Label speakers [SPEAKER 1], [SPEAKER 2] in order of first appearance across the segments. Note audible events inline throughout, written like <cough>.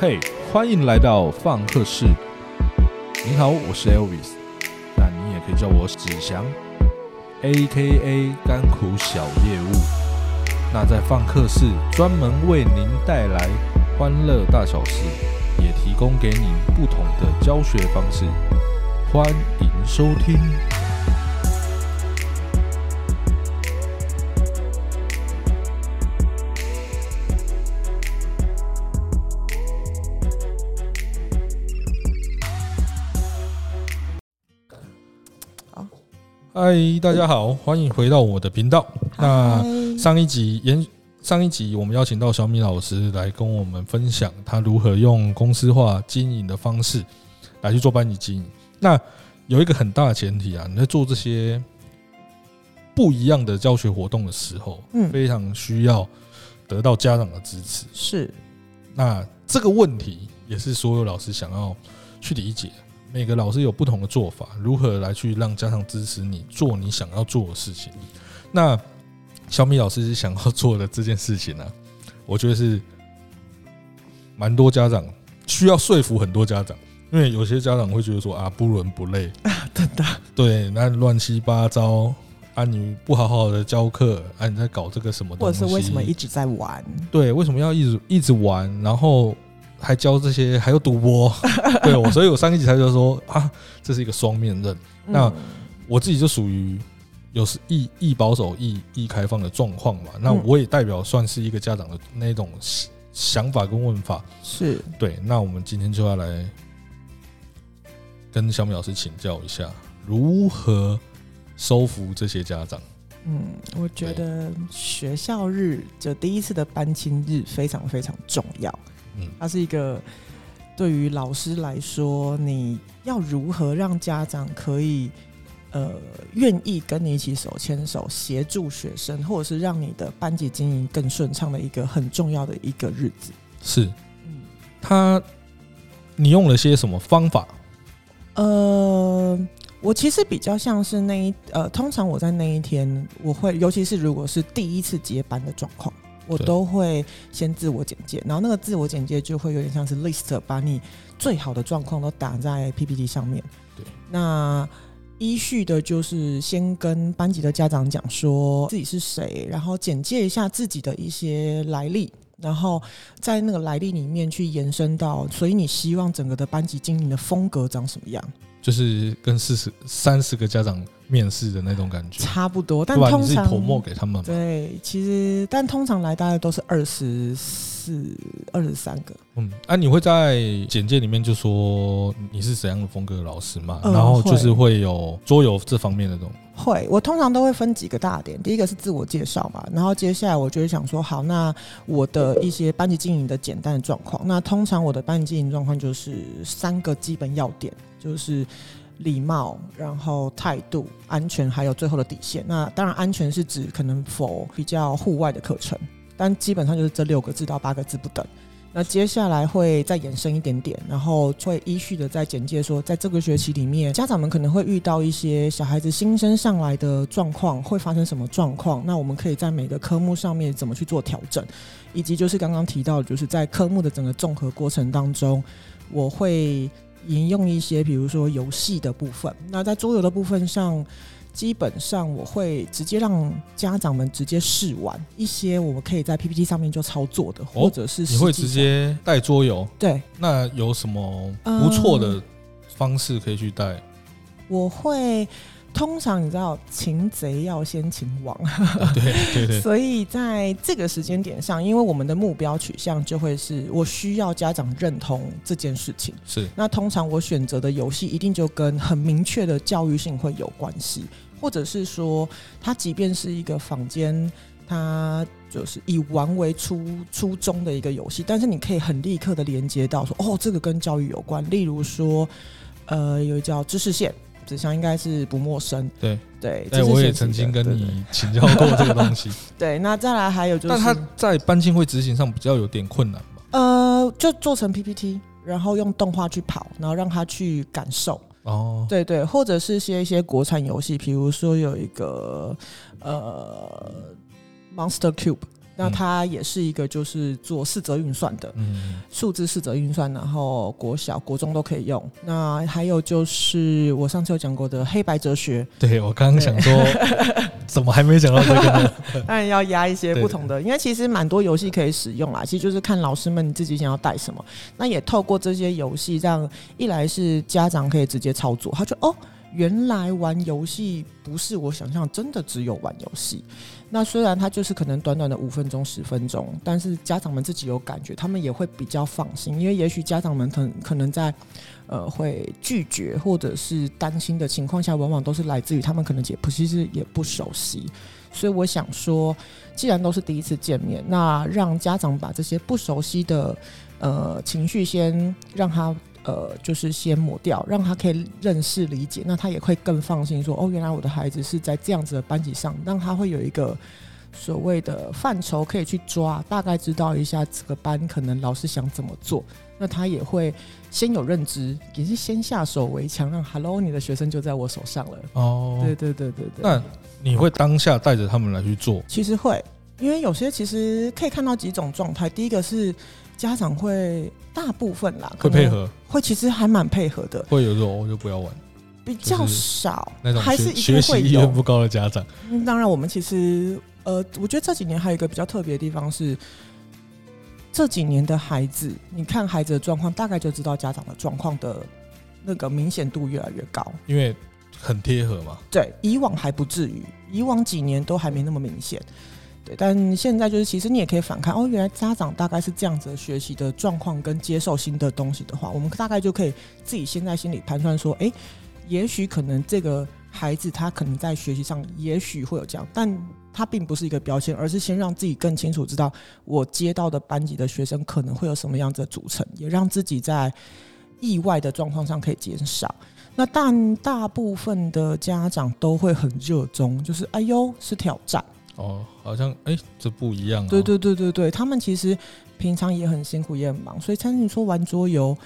[SPEAKER 1] 嘿，欢迎来到放课室。您好，我是 Elvis，那你也可以叫我子祥，A.K.A 甘苦小业务。那在放课室专门为您带来欢乐大小事，也提供给您不同的教学方式。欢迎收听。嗨，大家好，欢迎回到我的频道。那上一集延上一集，我们邀请到小米老师来跟我们分享他如何用公司化经营的方式来去做班级经营。那有一个很大的前提啊，你在做这些不一样的教学活动的时候，
[SPEAKER 2] 嗯
[SPEAKER 1] 非常需要得到家长的支持。
[SPEAKER 2] 是
[SPEAKER 1] 那这个问题也是所有老师想要去理解，每个老师有不同的做法，如何来去让家长支持你做你想要做的事情。那小米老师想要做的这件事情呢、我觉得是蛮多家长需要说服很多家长，因为有些家长会觉得说啊不伦不类啊，<laughs>
[SPEAKER 2] 真的，
[SPEAKER 1] 对，那乱七八糟。啊，你不好好的教课，啊，你在搞这个什么东西？
[SPEAKER 2] 或者是为什么一直在玩？
[SPEAKER 1] 对，为什么要一直一直玩，然后还教这些，还有赌博？<laughs> 对我，所以我上一集才就说啊，这是一个双面刃。那
[SPEAKER 2] 嗯
[SPEAKER 1] 我自己就属于有时易易保守、易易开放的状况嘛。那
[SPEAKER 2] 嗯
[SPEAKER 1] 我也代表算是一个家长的那种想想法跟问法。
[SPEAKER 2] 是
[SPEAKER 1] 对，那我们今天就要来跟小米老师请教一下，如何收服这些家长。
[SPEAKER 2] 嗯，我觉得学校日就第一次的班亲日非常非常重要。
[SPEAKER 1] 嗯
[SPEAKER 2] 它是一个对于老师来说，你要如何让家长可以呃愿意跟你一起手牵手，协助学生，或者是让你的班级经营更顺畅的一个很重要的一个日子。
[SPEAKER 1] 是
[SPEAKER 2] 嗯。
[SPEAKER 1] 他，你用了些什么方法？
[SPEAKER 2] 呃，我其实比较像是那一呃，通常我在那一天，我会，尤其是如果是第一次接班的状况，我都会先自我简介，然后那个自我简介就会有点像是 list，把你最好的状况都打在 PPT 上面。
[SPEAKER 1] 对，
[SPEAKER 2] 那依序的就是先跟班级的家长讲说自己是谁，然后简介一下自己的一些来历。然后在那个来历里面去延伸到，所以你希望整个的班级经营的风格长什么样？
[SPEAKER 1] 就是跟四十三十个家长面试的那种感觉，
[SPEAKER 2] 差不多，但？通常
[SPEAKER 1] 泼墨给他们嘛。
[SPEAKER 2] 对，其实但通常来大概都是二十四、二十三个，
[SPEAKER 1] 嗯，啊，你会在简介里面就说你是怎样的风格的老师嘛？
[SPEAKER 2] 嗯
[SPEAKER 1] 然后就是会有桌游这方面的这种，
[SPEAKER 2] 会，我通常都会分几个大点。第一个是自我介绍嘛，然后接下来我就会想说，好，那我的一些班级经营的简单的状况。那通常我的班级经营状况就是三个基本要点，就是礼貌，然后态度、安全，还有最后的底线。那当然，安全是指可能否比较户外的课程，但基本上就是这六个字到八个字不等。那接下来会再延伸一点点，然后会依序的在简介说，在这个学期里面，家长们可能会遇到一些小孩子新生上来的状况，会发生什么状况？那我们可以在每个科目上面怎么去做调整，以及就是刚刚提到，就是在科目的整个综合过程当中，我会引用一些，比如说游戏的部分。那在桌游的部分上，基本上我会直接让家长们直接试玩一些我们可以在 PPT 上面就操作的，或者是
[SPEAKER 1] 哦你会直接带桌游？
[SPEAKER 2] 对，
[SPEAKER 1] 那有什么不错的方式可以去带？
[SPEAKER 2] 我会通常你知道，擒贼要先擒王，
[SPEAKER 1] 对对对，<laughs>
[SPEAKER 2] 所以在这个时间点上，因为我们的目标取向就会是我需要家长认同这件事情。
[SPEAKER 1] 是
[SPEAKER 2] 那通常我选择的游戏一定就跟很明确的教育性会有关系，或者是说，它即便是一个坊间，它就是以玩为初初衷的一个游戏，但是你可以很立刻的连接到说，哦，这个跟教育有关。例如说，呃，有一个叫知识线，子祥应该是不陌生。
[SPEAKER 1] 对，
[SPEAKER 2] 对，
[SPEAKER 1] 哎，
[SPEAKER 2] 知识
[SPEAKER 1] 我也曾经跟你 <laughs> 请教过这个东西，<laughs>
[SPEAKER 2] 对，那再来还有就是，
[SPEAKER 1] 但他在班庆会执行上比较有点困难吧？
[SPEAKER 2] 呃，就做成 PPT，然后用动画去跑，然后让他去感受。
[SPEAKER 1] 哦，
[SPEAKER 2] 对对，或者是些一些国产游戏，比如说有一个呃 Monster Cube，那它也是一个就是做四则运算的，
[SPEAKER 1] 嗯，
[SPEAKER 2] 数字四则运算，然后国小、国中都可以用。那还有就是我上次有讲过的黑白哲学，
[SPEAKER 1] 对我刚刚想说，<laughs> 怎么还没讲到这个呢？<laughs>
[SPEAKER 2] 当然要压一些不同的，因为其实蛮多游戏可以使用啦。其实就是看老师们自己想要带什么。那也透过这些游戏，让一来是家长可以直接操作，他就哦，原来玩游戏不是我想象真的只有玩游戏。那虽然他就是可能短短的五分钟、十分钟，但是家长们自己有感觉，他们也会比较放心，因为也许家长们可可能在呃会拒绝或者是担心的情况下，往往都是来自于他们可能也不其实也不熟悉。所以我想说，既然都是第一次见面，那让家长把这些不熟悉的呃情绪先让他呃就是先抹掉，让他可以认识理解，那他也会更放心说哦，原来我的孩子是在这样子的班级上，让他会有一个所谓的范畴可以去抓，大概知道一下这个班可能老师想怎么做，那他也会先有认知，也是先下手为强，让 Hello 你的学生就在我手上了。
[SPEAKER 1] 哦，
[SPEAKER 2] 对对对对对。
[SPEAKER 1] 那你会当下带着他们来去做？
[SPEAKER 2] 其实会，因为有些其实可以看到几种状态。第一个是家长会大部分啦，
[SPEAKER 1] 会配合，
[SPEAKER 2] 会其实还蛮配合的。
[SPEAKER 1] 会有种我就不要玩，
[SPEAKER 2] 比较少
[SPEAKER 1] 那种
[SPEAKER 2] 还是
[SPEAKER 1] 学习意愿不高的家长。
[SPEAKER 2] 嗯，当然我们其实呃，我觉得这几年还有一个比较特别的地方是，这几年的孩子，你看孩子的状况，大概就知道家长的状况的那个明显度越来越高，
[SPEAKER 1] 因为很贴合嘛。
[SPEAKER 2] 对，以往还不至于，以往几年都还没那么明显。但现在就是，其实你也可以反看哦，原来家长大概是这样子的学习的状况跟接受新的东西的话，我们大概就可以自己先在心里盘算说，哎，也许可能这个孩子他可能在学习上也许会有这样，但他并不是一个标签，而是先让自己更清楚知道我接到的班级的学生可能会有什么样子的组成，也让自己在意外的状况上可以减少。那但大部分的家长都会很热衷，就是哎呦是挑战。
[SPEAKER 1] 哦，好像哎，这不一样。
[SPEAKER 2] 对对对对对，他们其实平常也很辛苦，也很忙，所以像你说玩桌游，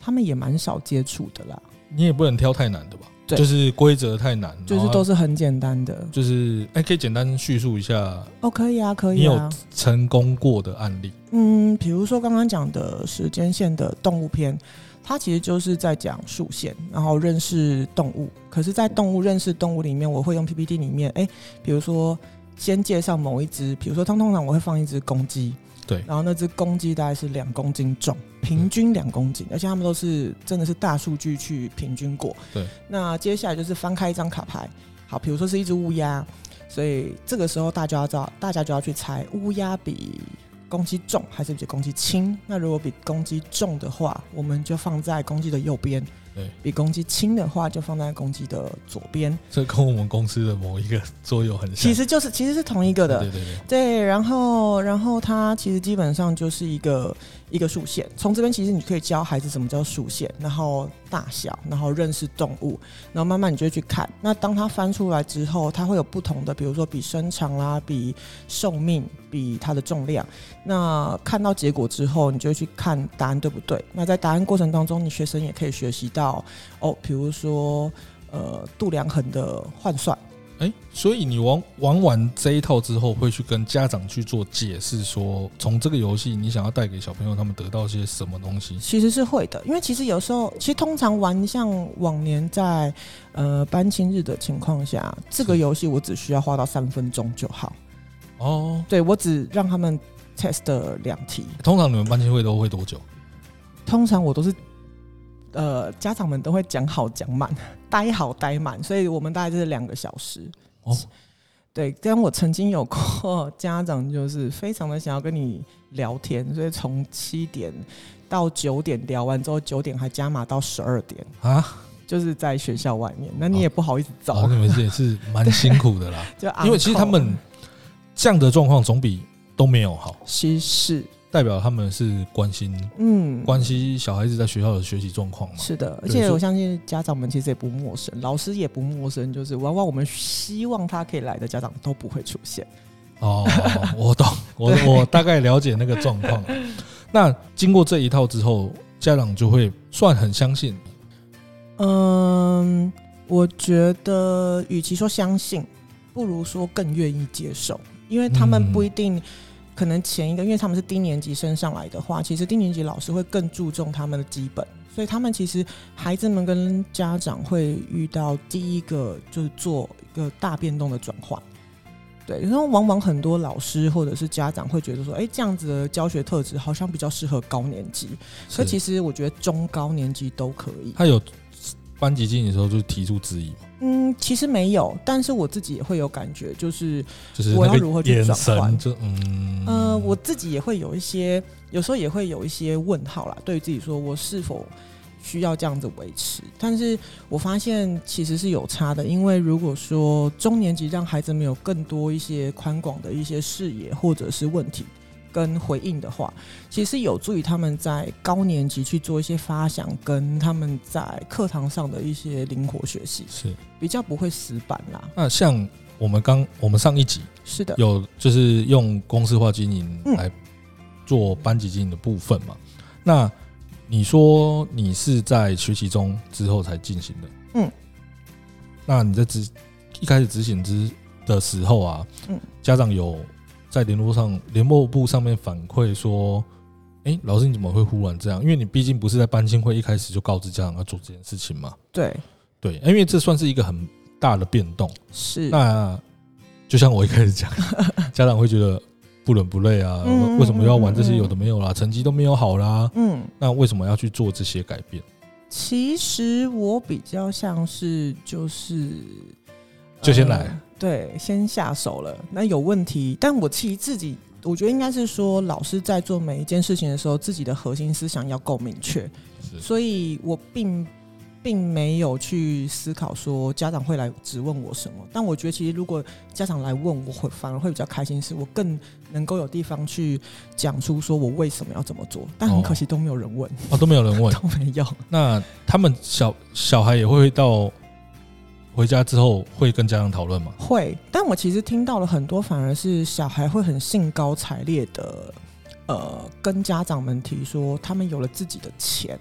[SPEAKER 2] 他们也蛮少接触的啦。
[SPEAKER 1] 你也不能挑太难的吧？
[SPEAKER 2] 对，
[SPEAKER 1] 就是规则太难，
[SPEAKER 2] 就是都是很简单的。
[SPEAKER 1] 就是哎，可以简单叙述一下？
[SPEAKER 2] 哦，可以啊，可以。
[SPEAKER 1] 你有成功过的案例？
[SPEAKER 2] 嗯，比如说刚刚讲的时间线的动物片，它其实就是在讲竖线，然后认识动物。可是，在动物认识动物里面，我会用 PPT 里面，哎，比如说。先介绍某一只，比如说，通通常我会放一只公鸡，
[SPEAKER 1] 对，
[SPEAKER 2] 然后那只公鸡大概是两公斤重，平均两公斤，而且他们都是真的是大数据去平均过。
[SPEAKER 1] 对，
[SPEAKER 2] 那接下来就是翻开一张卡牌，好，比如说是一只乌鸦，所以这个时候大家要知道，大家就要去猜乌鸦比公鸡重还是比公鸡轻。那如果比公鸡重的话，我们就放在公鸡的右边。
[SPEAKER 1] 对
[SPEAKER 2] 比公鸡轻的话，就放在公鸡的左边。
[SPEAKER 1] 这跟我们公司的某一个桌游很像，
[SPEAKER 2] 其实就是其实是同一个的。
[SPEAKER 1] 对对对。
[SPEAKER 2] 对，然后然后它其实基本上就是一个一个竖线。从这边其实你可以教孩子什么叫竖线，然后大小，然后认识动物，然后慢慢你就会去看。那当它翻出来之后，它会有不同的，比如说比身长啦，比寿命，比它的重量。那看到结果之后，你就去看答案对不对。那在答案过程当中，你学生也可以学习。到哦，比如说呃度量衡的换算，
[SPEAKER 1] 哎，所以你玩玩完这一套之后，会去跟家长去做解释，说从这个游戏你想要带给小朋友他们得到些什么东西？
[SPEAKER 2] 其实是会的，因为其实有时候，其实通常玩像往年在呃班亲日的情况下，这个游戏我只需要花到三分钟就好。
[SPEAKER 1] 哦，
[SPEAKER 2] 对我只让他们 test 两题。
[SPEAKER 1] 通常你们班亲会都会多久？
[SPEAKER 2] 通常我都是。呃，家长们都会讲好讲满，<laughs> 待好待满，所以我们大概就是两个小时。
[SPEAKER 1] 哦，
[SPEAKER 2] 对，但我曾经有过家长，就是非常的想要跟你聊天，所以从七点到九点聊完之后，九点还加码到十二点
[SPEAKER 1] 啊，
[SPEAKER 2] 就是在学校外面，那你也不好意思走，
[SPEAKER 1] 你们也是蛮 <laughs> 辛苦的啦。
[SPEAKER 2] 就
[SPEAKER 1] 因为其实他们这样的状况总比都没有好。
[SPEAKER 2] 其实。
[SPEAKER 1] 代表他们是关心，嗯，关心小孩子在学校的学习状况嘛？
[SPEAKER 2] 是的，而且我相信家长们其实也不陌生，老师也不陌生，就是往往我们希望他可以来的家长都不会出现。
[SPEAKER 1] 哦，我懂，<laughs> 我我大概了解那个状况。那经过这一套之后，家长就会算很相信。
[SPEAKER 2] 嗯，我觉得与其说相信，不如说更愿意接受，因为他们不一定。可能前一个，因为他们是低年级升上来的话，其实低年级老师会更注重他们的基本，所以他们其实孩子们跟家长会遇到第一个就是做一个大变动的转换。对，然后往往很多老师或者是家长会觉得说，哎，这样子的教学特质好像比较适合高年级，所以其实我觉得中高年级都可以。
[SPEAKER 1] 他有班级经理的时候就提出质疑吗？
[SPEAKER 2] 嗯，其实没有，但是我自己也会有感觉，就是
[SPEAKER 1] 就是
[SPEAKER 2] 我要如何去转换，
[SPEAKER 1] 就嗯
[SPEAKER 2] 呃，我自己也会有一些，有时候也会有一些问号啦，对于自己说我是否。需要这样子维持，但是我发现其实是有差的，因为如果说中年级让孩子们有更多一些宽广的一些视野或者是问题跟回应的话，其实有助于他们在高年级去做一些发想，跟他们在课堂上的一些灵活学习，
[SPEAKER 1] 是。
[SPEAKER 2] 比较不会死板啦。
[SPEAKER 1] 那像我们刚我们上一集
[SPEAKER 2] 是的，
[SPEAKER 1] 有就是用公司化经营来做班级经营的部分嘛，那。你说你是在学习中之后才进行的，嗯，那你在执一开始执行之的时候啊，嗯，家长有在联络上联络部上面反馈说，哎，老师你怎么会忽然这样？因为你毕竟不是在班亲会一开始就告知家长要做这件事情嘛，
[SPEAKER 2] 对，
[SPEAKER 1] 对，因为这算是一个很大的变动，
[SPEAKER 2] 是，
[SPEAKER 1] 那就像我一开始讲，<laughs> 家长会觉得。不伦不类啊？为什么要玩这些有的没有啦？成绩都没有好啦。嗯，那为什么要去做这些改变？
[SPEAKER 2] 其实我比较像是就是
[SPEAKER 1] 就先来，
[SPEAKER 2] 对，先下手了。那有问题，但我其实自己我觉得应该是说，老师在做每一件事情的时候，自己的核心思想要够明确。所以我并。并没有去思考说家长会来质问我什么，但我觉得其实如果家长来问我，会反而会比较开心，是我更能够有地方去讲出说我为什么要这么做。但很可惜都没有人问
[SPEAKER 1] 啊，都没有人问，<laughs>
[SPEAKER 2] 都没有。
[SPEAKER 1] 那他们小小孩也会到回家之后会跟家长讨论吗？
[SPEAKER 2] 会，但我其实听到了很多，反而是小孩会很兴高采烈的，呃，跟家长们提说他们有了自己的钱。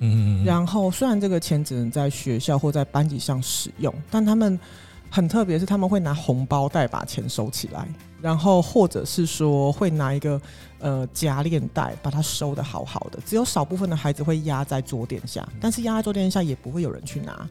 [SPEAKER 2] 嗯，然后虽然这个钱只能在学校或在班级上使用，但他们很特别，是他们会拿红包袋把钱收起来，然后或者是说会拿一个呃夹链袋把它收的好好的。只有少部分的孩子会压在桌垫下，但是压在桌垫下也不会有人去拿。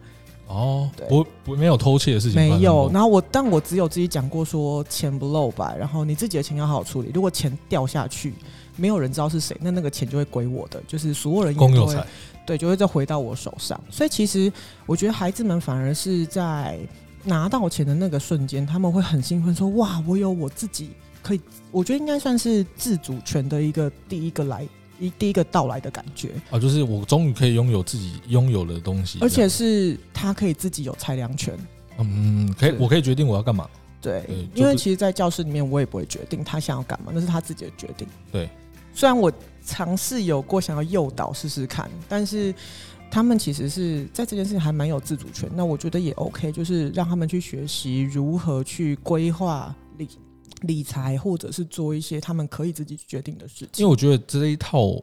[SPEAKER 1] 哦，不不，没有偷窃的事情。
[SPEAKER 2] 没有。然后我，但我只有自己讲过说钱不漏吧，然后你自己的钱要好好处理。如果钱掉下去，没有人知道是谁，那那个钱就会归我的，就是所有人
[SPEAKER 1] 公有财。
[SPEAKER 2] 对，就会再回到我手上。所以其实我觉得孩子们反而是在拿到钱的那个瞬间，他们会很兴奋，说：“哇，我有我自己可以。”我觉得应该算是自主权的一个第一个来一第一个到来的感觉
[SPEAKER 1] 啊，就是我终于可以拥有自己拥有的东西，
[SPEAKER 2] 而且是他可以自己有裁量权。
[SPEAKER 1] 嗯，可以，我可以决定我要干嘛。
[SPEAKER 2] 对，因为其实，在教室里面，我也不会决定他想要干嘛，那是他自己的决定。
[SPEAKER 1] 对，
[SPEAKER 2] 虽然我。尝试有过想要诱导试试看，但是他们其实是在这件事情还蛮有自主权。那我觉得也 OK，就是让他们去学习如何去规划理理财，或者是做一些他们可以自己决定的事情。
[SPEAKER 1] 因为我觉得这一套，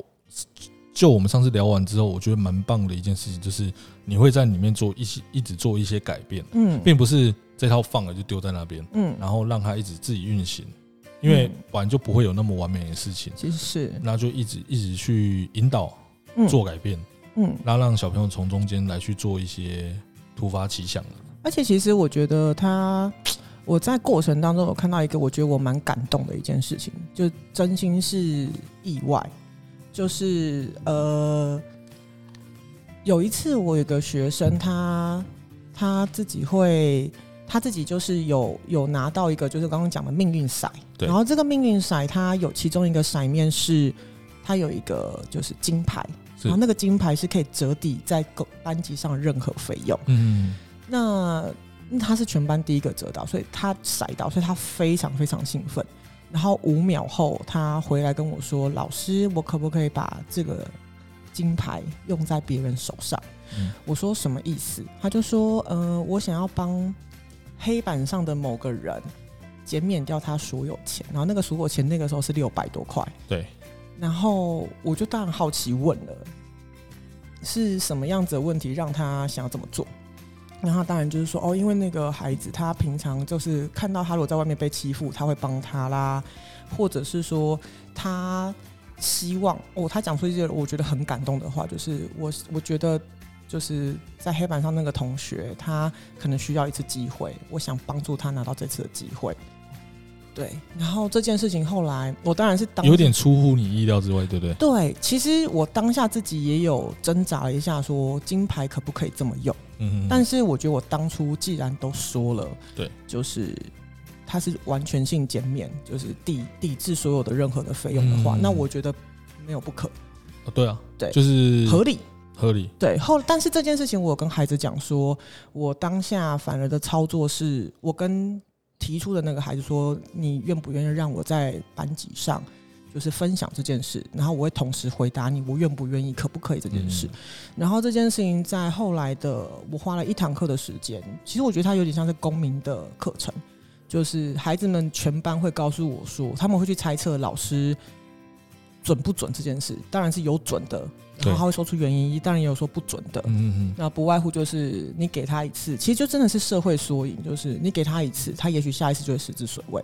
[SPEAKER 1] 就我们上次聊完之后，我觉得蛮棒的一件事情，就是你会在里面做一些一直做一些改变，嗯，并不是这套放了就丢在那边，嗯，然后让它一直自己运行。因为本来就不会有那么完美的事情，
[SPEAKER 2] 其实是，
[SPEAKER 1] 那就一直一直去引导做改变，嗯，然后让小朋友从中间来去做一些突发奇想的。
[SPEAKER 2] 而且其实我觉得他，我在过程当中有看到一个我觉得我蛮感动的一件事情，就真心是意外，就是呃，有一次我有个学生，他他自己会。他自己就是有有拿到一个，就是刚刚讲的命运骰，然后这个命运骰，它有其中一个骰面是它有一个就是金牌，然后那个金牌是可以折抵在班级上任何费用。嗯，那他是全班第一个折到，所以他骰到，所以他非常非常兴奋。然后五秒后，他回来跟我说：“老师，我可不可以把这个金牌用在别人手上？”我说：“什么意思？”他就说：“嗯，我想要帮。”黑板上的某个人减免掉他所有钱，然后那个所有钱那个时候是六百多块。
[SPEAKER 1] 对，
[SPEAKER 2] 然后我就当然好奇问了，是什么样子的问题让他想要这么做？那他当然就是说，哦，因为那个孩子他平常就是看到他如果在外面被欺负，他会帮他啦，或者是说他希望哦，他讲出一些我觉得很感动的话，就是我我觉得就是在黑板上那个同学，他可能需要一次机会，我想帮助他拿到这次的机会。对，然后这件事情后来我当然是当
[SPEAKER 1] 有点出乎你意料之外，对不对？
[SPEAKER 2] 对，其实我当下自己也有挣扎了一下，说金牌可不可以这么用？
[SPEAKER 1] 嗯嗯，
[SPEAKER 2] 但是我觉得我当初既然都说了，
[SPEAKER 1] 对，
[SPEAKER 2] 就是它是完全性减免，就是抵抵制所有的任何的费用的话，
[SPEAKER 1] 嗯。
[SPEAKER 2] 那我觉得没有不可，
[SPEAKER 1] 哦对啊，
[SPEAKER 2] 对。
[SPEAKER 1] 就是
[SPEAKER 2] 合理。
[SPEAKER 1] 合理，
[SPEAKER 2] 对，后但是这件事情我有跟孩子讲说，我当下反而的操作是我跟提出的那个孩子说，你愿不愿意让我在班级上就是分享这件事，然后我会同时回答你我愿不愿意，可不可以这件事。
[SPEAKER 1] 嗯
[SPEAKER 2] 然后这件事情在后来的我花了一堂课的时间，其实我觉得它有点像是公民的课程，就是孩子们全班会告诉我说，他们会去猜测老师准不准这件事，当然是有准的，然后他会说出原因，当然也有说不准的。
[SPEAKER 1] 嗯嗯
[SPEAKER 2] 那不外乎就是你给他一次，其实就真的是社会缩影，就是你给他一次，他也许下一次就会实至水位。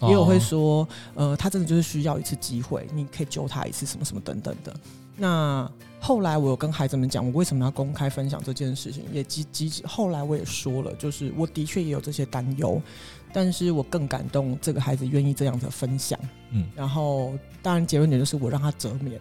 [SPEAKER 1] 嗯，
[SPEAKER 2] 也有会
[SPEAKER 1] 哦
[SPEAKER 2] 说，呃，他真的就是需要一次机会，你可以救他一次，什么什么等等的。那后来我有跟孩子们讲，我为什么要公开分享这件事情，也积积后来我也说了，就是我的确也有这些担忧，但是我更感动这个孩子愿意这样的分享。
[SPEAKER 1] 嗯
[SPEAKER 2] 然后当然结论点就是我让他折免，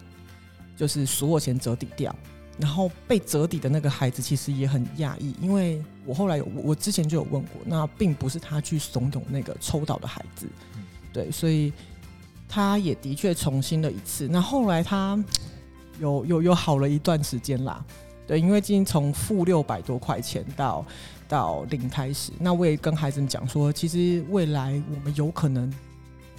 [SPEAKER 2] 就是所有钱折抵掉。然后被折抵的那个孩子其实也很讶异，因为我后来有我之前就有问过，那并不是他去怂恿那个抽到的孩子，
[SPEAKER 1] 嗯
[SPEAKER 2] 对，所以他也的确重新了一次。那后来他有有有好了一段时间啦，对，因为今天从负六百多块钱到到零开始，那我也跟孩子们讲说，其实未来我们有可能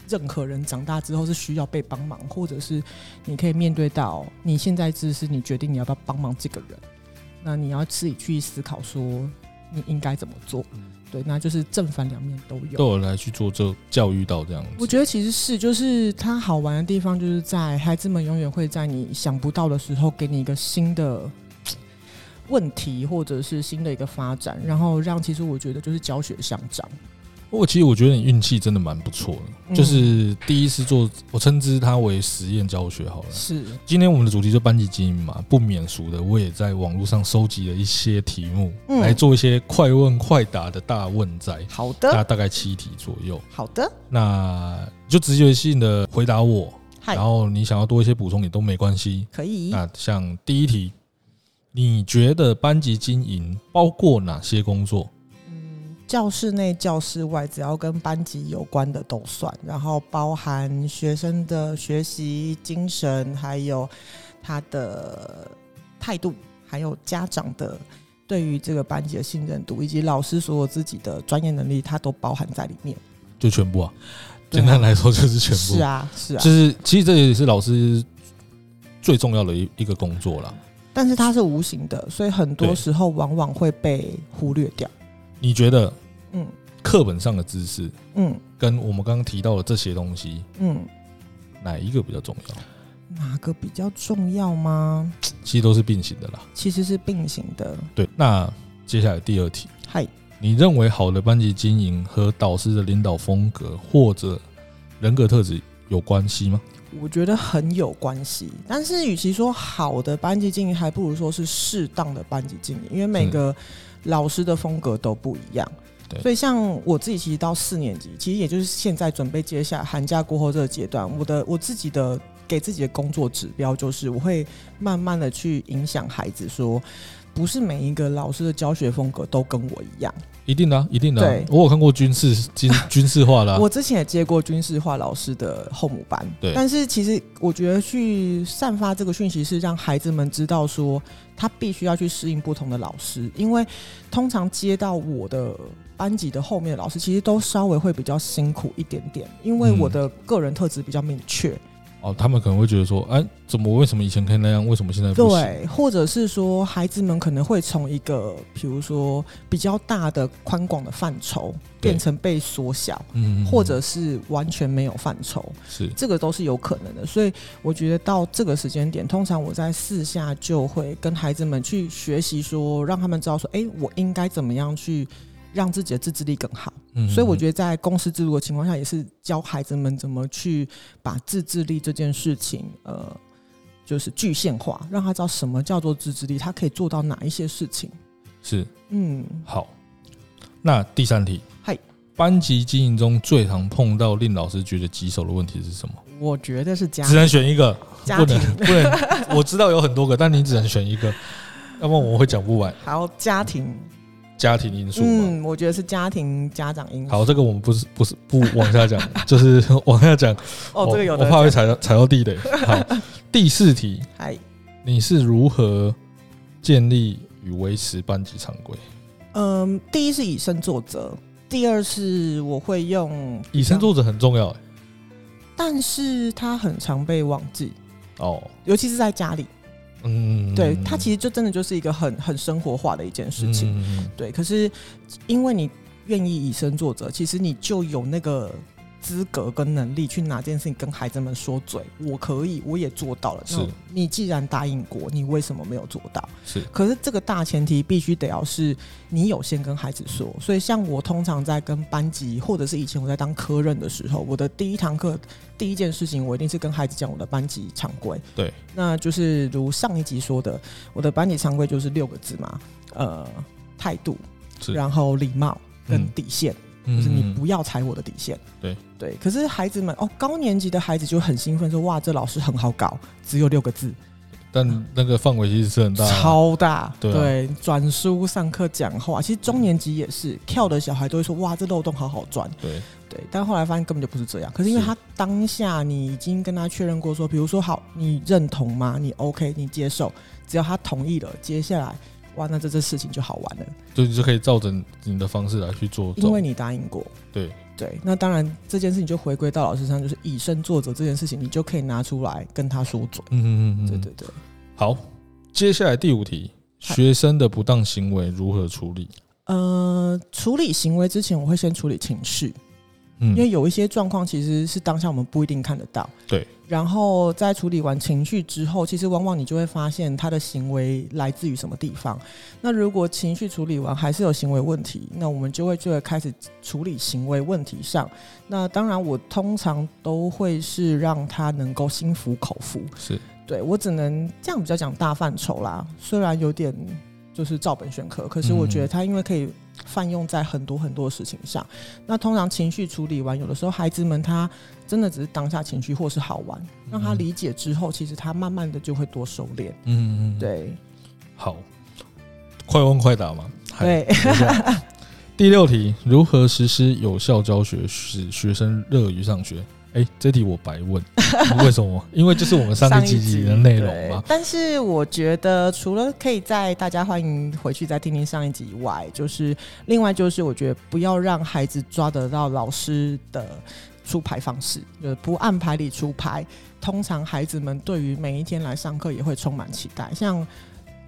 [SPEAKER 2] 任何人长大之后是需要被帮忙，或者是你可以面对到你现在只是你决定你要不要帮忙这个人，那你要自己去思考说你应该怎么做。对，那就是正反两面都有。
[SPEAKER 1] 都有来去做这教育到这样子，
[SPEAKER 2] 我觉得其实是，就是它好玩的地方，就是在孩子们永远会在你想不到的时候，给你一个新的问题，或者是新的一个发展，然后让其实我觉得就是教学相长。
[SPEAKER 1] 不过其实我觉得你运气真的蛮不错的，
[SPEAKER 2] 嗯
[SPEAKER 1] 就是第一次做，我称之它为实验教学好了。
[SPEAKER 2] 是，
[SPEAKER 1] 今天我们的主题就班级经营嘛，不免俗的，我也在网络上收集了一些题目，
[SPEAKER 2] 嗯
[SPEAKER 1] 来做一些快问快答的大问摘，
[SPEAKER 2] 好
[SPEAKER 1] 大
[SPEAKER 2] 的，
[SPEAKER 1] 大概七题左右。
[SPEAKER 2] 好的，
[SPEAKER 1] 那你就直觉性的回答我，然，后你想要多一些补充也都没关系。
[SPEAKER 2] 可以。
[SPEAKER 1] 那像第一题，你觉得班级经营包括哪些工作？
[SPEAKER 2] 嗯，教室内、教室外，只要跟班级有关的都算，然后包含学生的学习精神，还有他的态度，还有家长的对于这个班级的信任度，以及老师所有自己的专业能力，它都包含在里面。
[SPEAKER 1] 就全部啊简单来说就是全部。
[SPEAKER 2] 是啊，是啊
[SPEAKER 1] 就，是其实这也是老师最重要的一一个工作了。
[SPEAKER 2] 但是它是无形的，所以很多时候往往会被忽略掉。
[SPEAKER 1] 你觉得
[SPEAKER 2] 嗯
[SPEAKER 1] 课本上的知识
[SPEAKER 2] 嗯
[SPEAKER 1] 跟我们刚刚提到的这些东西，
[SPEAKER 2] 嗯，
[SPEAKER 1] 哪一个比较重要？
[SPEAKER 2] 哪个比较重要吗？
[SPEAKER 1] 其实都是并行的啦。
[SPEAKER 2] 其实是并行的。
[SPEAKER 1] 对，那接下来第二题，
[SPEAKER 2] 嗨，
[SPEAKER 1] 你认为好的班级经营和导师的领导风格或者人格特质有关系吗？
[SPEAKER 2] 我觉得很有关系，但是与其说好的班级经营，还不如说是适当的班级经营，因为每个老师的风格都不一样。所以像我自己，其实到四年级，其实也就是现在准备接下寒假过后这个阶段，我的我自己的给自己的工作指标就是，我会慢慢的去影响孩子说。不是每一个老师的教学风格都跟我一样。
[SPEAKER 1] 一定的、啊，一定的、啊
[SPEAKER 2] 对。
[SPEAKER 1] 我有看过军事军 <laughs> 军事化的、啊，
[SPEAKER 2] 我之前也接过军事化老师的后母班，
[SPEAKER 1] 对
[SPEAKER 2] 但是其实我觉得去散发这个讯息是让孩子们知道说，他必须要去适应不同的老师，因为通常接到我的班级的后面的老师，其实都稍微会比较辛苦一点点，因为
[SPEAKER 1] 嗯
[SPEAKER 2] 我的个人特质比较明确。
[SPEAKER 1] 哦，他们可能会觉得说，哎，怎么为什么以前可以那样，为什么现在不行？
[SPEAKER 2] 对，或者是说，孩子们可能会从一个，比如说比较大的宽广的范畴，变成被缩小，
[SPEAKER 1] 嗯，
[SPEAKER 2] 或者是完全没有范畴，
[SPEAKER 1] 是
[SPEAKER 2] 这个都是有可能的。所以我觉得到这个时间点，通常我在私下就会跟孩子们去学习，说让他们知道说，哎，我应该怎么样去让自己的自制力更好。
[SPEAKER 1] 嗯
[SPEAKER 2] 所以我觉得在公司制度的情况下，也是教孩子们怎么去把自制力这件事情，呃，就是具现化，让他知道什么叫做自制力，他可以做到哪一些事情。
[SPEAKER 1] 是
[SPEAKER 2] 嗯，
[SPEAKER 1] 好。那第三题，
[SPEAKER 2] 嗨，
[SPEAKER 1] 班级经营中最常碰到令老师觉得棘手的问题是什么？
[SPEAKER 2] 我觉得是家
[SPEAKER 1] 只能选一个，
[SPEAKER 2] 家
[SPEAKER 1] 不能
[SPEAKER 2] 庭，
[SPEAKER 1] 不能。<laughs> 我知道有很多个，但你只能选一个，要不然我会讲不完。
[SPEAKER 2] 好家庭，
[SPEAKER 1] 家庭因素嘛。
[SPEAKER 2] 嗯，我觉得是家庭家长因素。
[SPEAKER 1] 好，这个我们不是不是不往下讲，就是 <laughs> 往下讲。
[SPEAKER 2] 哦，这个有
[SPEAKER 1] 我
[SPEAKER 2] 的
[SPEAKER 1] 我怕会踩到踩到地雷。<laughs> 好，第四题，
[SPEAKER 2] 哎，
[SPEAKER 1] 你是如何建立与维持班级常规？
[SPEAKER 2] 嗯，第一是以身作则，第二是我会用
[SPEAKER 1] 以身，作则很重要、欸。
[SPEAKER 2] 但是他很常被忘记，
[SPEAKER 1] 哦，
[SPEAKER 2] 尤其是在家里。
[SPEAKER 1] 嗯，
[SPEAKER 2] 对，它其实就真的就是一个很很生活化的一件事情。对，可是因为你愿意以身作则，其实你就有那个资格跟能力去拿这件事情跟孩子们说嘴，我可以，我也做到了。
[SPEAKER 1] 是
[SPEAKER 2] 你既然答应过，你为什么没有做到？
[SPEAKER 1] 是
[SPEAKER 2] 可是这个大前提必须得要是你有先跟孩子说。所以像我通常在跟班级，或者是以前我在当科任的时候，我的第一堂课第一件事情，我一定是跟孩子讲我的班级常规。
[SPEAKER 1] 对，
[SPEAKER 2] 那就是如上一集说的，我的班级常规就是六个字嘛，呃，态度，然后礼貌跟
[SPEAKER 1] 嗯
[SPEAKER 2] 底线，
[SPEAKER 1] 嗯
[SPEAKER 2] 就是你不要踩我的底线。
[SPEAKER 1] 对
[SPEAKER 2] 对，可是孩子们哦，高年级的孩子就很兴奋说，哇，这老师很好搞，只有六个字，
[SPEAKER 1] 但那个范围其实是很大的。
[SPEAKER 2] 超大。
[SPEAKER 1] 对啊，
[SPEAKER 2] 转书、上课、讲话，其实中年级也是，跳的小孩都会说，哇，这漏洞好好钻。
[SPEAKER 1] 对，
[SPEAKER 2] 对，但后来发现根本就不是这样。可是因为他当下你已经跟他确认过说，比如说好，你认同吗？你 OK，你接受，只要他同意了，接下来哇，那这这事情就好玩了，
[SPEAKER 1] 就你就可以照着你的方式来去做。
[SPEAKER 2] 因为你答应过。
[SPEAKER 1] 对，
[SPEAKER 2] 对，那当然这件事情就回归到老师上，就是以身作则这件事情，你就可以拿出来跟他说嘴。
[SPEAKER 1] 嗯嗯嗯嗯，
[SPEAKER 2] 对对对，
[SPEAKER 1] 好，接下来第五题，
[SPEAKER 2] 嗨
[SPEAKER 1] 学生的不当行为如何处理？
[SPEAKER 2] 呃，处理行为之前，我会先处理情绪。
[SPEAKER 1] 嗯
[SPEAKER 2] 因为有一些状况其实是当下我们不一定看得到。
[SPEAKER 1] 对。
[SPEAKER 2] 然后在处理完情绪之后，其实往往你就会发现他的行为来自于什么地方。那如果情绪处理完还是有行为问题，那我们就会就会开始处理行为问题上。那当然，我通常都会是让他能够心服口服。
[SPEAKER 1] 是
[SPEAKER 2] 对我只能这样比较讲大范畴啦，虽然有点就是照本宣科，可是我觉得它因为可以泛用在很多很多事情上。那通常情绪处理完，有的时候孩子们他真的只是当下情绪或是好玩，让他理解之后，其实他慢慢的就会多收敛。
[SPEAKER 1] 嗯
[SPEAKER 2] 对
[SPEAKER 1] 好，快问快答嘛。
[SPEAKER 2] 对，<laughs>
[SPEAKER 1] 第六题，如何实施有效教学，使学生乐于上学？哎、这题我白问，<laughs> 为什么？因为就是我们上一集的内容嘛。
[SPEAKER 2] 但是我觉得，除了可以在大家欢迎回去再听听上一集以外，就是另外就是我觉得不要让孩子抓得到老师的出牌方式，就是不按牌理出牌。通常孩子们对于每一天来上课也会充满期待，像。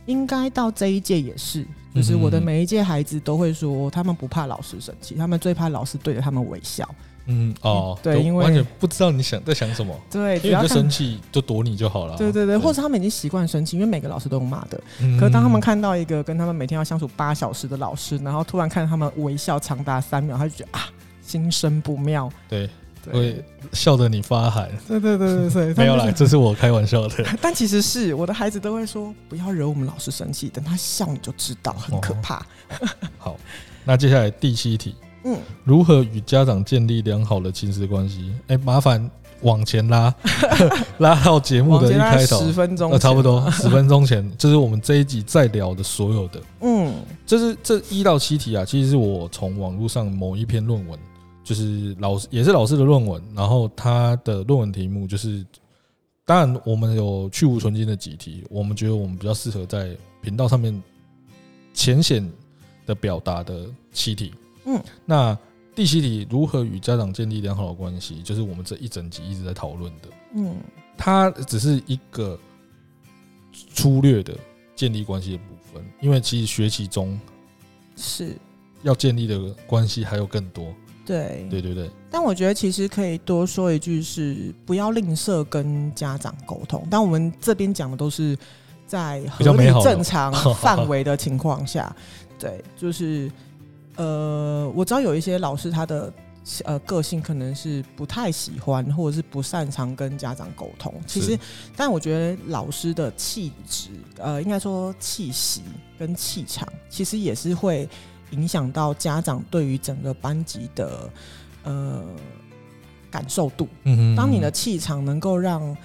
[SPEAKER 2] 应该到这一届也是，就是我的每一届孩子都会说，他们不怕老师生气，他们最怕老师对着他们微笑。
[SPEAKER 1] 嗯哦，
[SPEAKER 2] 对因为
[SPEAKER 1] 完全不知道你想在想什么，<laughs>
[SPEAKER 2] 对，只
[SPEAKER 1] 因为就
[SPEAKER 2] 要
[SPEAKER 1] 生气就躲你就好了。
[SPEAKER 2] 对对对，或者他们已经习惯生气，因为每个老师都用骂的。
[SPEAKER 1] 嗯
[SPEAKER 2] 可是当他们看到一个跟他们每天要相处八小时的老师，然后突然看他们微笑长达三秒，他就觉得啊，心生不妙。
[SPEAKER 1] 对
[SPEAKER 2] 对
[SPEAKER 1] 会笑得你发寒，
[SPEAKER 2] 对对对对对，<laughs>
[SPEAKER 1] 没有啦，
[SPEAKER 2] 啦。
[SPEAKER 1] 这是我开玩笑的。<laughs>
[SPEAKER 2] 但其实是我的孩子都会说，不要惹我们老师生气，等他笑你就知道，很可怕。
[SPEAKER 1] 好，那接下来第七题，
[SPEAKER 2] 嗯，
[SPEAKER 1] 如何与家长建立良好的亲子关系？哎、麻烦往前拉，<laughs> 拉到节目的一开头，
[SPEAKER 2] 十分钟、
[SPEAKER 1] 呃，差不多。十分钟前，<laughs> 这是我们这一集在聊的所有的，
[SPEAKER 2] 嗯
[SPEAKER 1] 这是这一到七题啊，其实是我从网络上某一篇论文，就是老师也是老师的论文，然后他的论文题目就是，当然我们有去无存精的几题，我们觉得我们比较适合在频道上面浅显的表达的七题。
[SPEAKER 2] 嗯，
[SPEAKER 1] 那第七题，如何与家长建立良好的关系，就是我们这一整集一直在讨论的。
[SPEAKER 2] 嗯，
[SPEAKER 1] 它只是一个粗略的建立关系的部分，因为其实学习中
[SPEAKER 2] 是
[SPEAKER 1] 要建立的关系还有更多。
[SPEAKER 2] 对，
[SPEAKER 1] 对对对，
[SPEAKER 2] 但我觉得其实可以多说一句是，不要吝啬跟家长沟通。但我们这边讲的都是在合理正常 <laughs> 范围的情况下，对，就是呃，我知道有一些老师他的呃个性可能是不太喜欢或者是不擅长跟家长沟通。其实，但我觉得老师的气质，呃，应该说气息跟气场，其实也是会影响到家长对于整个班级的呃感受度。
[SPEAKER 1] 嗯哼
[SPEAKER 2] 当你的气场能够让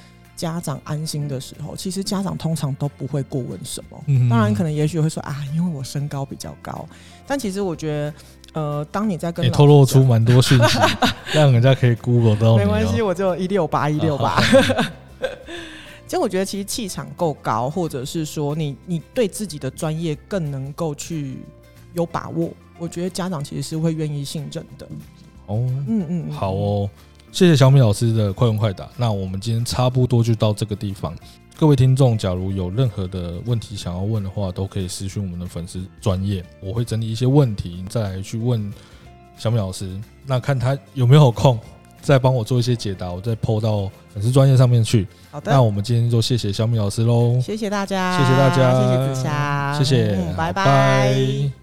[SPEAKER 2] 家长安心的时候，其实家长通常都不会过问什么。
[SPEAKER 1] 嗯
[SPEAKER 2] 当然，可能也许会说啊，因为我身高比较高，但其实我觉得，呃，当你在跟
[SPEAKER 1] 也
[SPEAKER 2] 老师讲
[SPEAKER 1] 透露出蛮多讯息，让人家可以 Google 到。
[SPEAKER 2] 没关系，我就一六八一六八。<laughs> 其实我觉得，其实气场够高，或者是说你你对自己的专业更能够去有把握，我觉得家长其实是会愿意信任的。
[SPEAKER 1] 哦，
[SPEAKER 2] 嗯嗯，嗯
[SPEAKER 1] 好，哦，谢谢小米老师的快问快答。那我们今天差不多就到这个地方。各位听众，假如有任何的问题想要问的话，都可以私讯我们的粉丝专业，我会整理一些问题，再来去问小米老师。那看他有没有空，再帮我做一些解答，我再 PO 到粉丝专业上面去。
[SPEAKER 2] 好的，
[SPEAKER 1] 那我们今天就谢谢小米老师喽，
[SPEAKER 2] 谢谢大家，
[SPEAKER 1] 谢谢大家，
[SPEAKER 2] 谢谢子霞，
[SPEAKER 1] 谢谢，
[SPEAKER 2] 嗯拜
[SPEAKER 1] 拜
[SPEAKER 2] 拜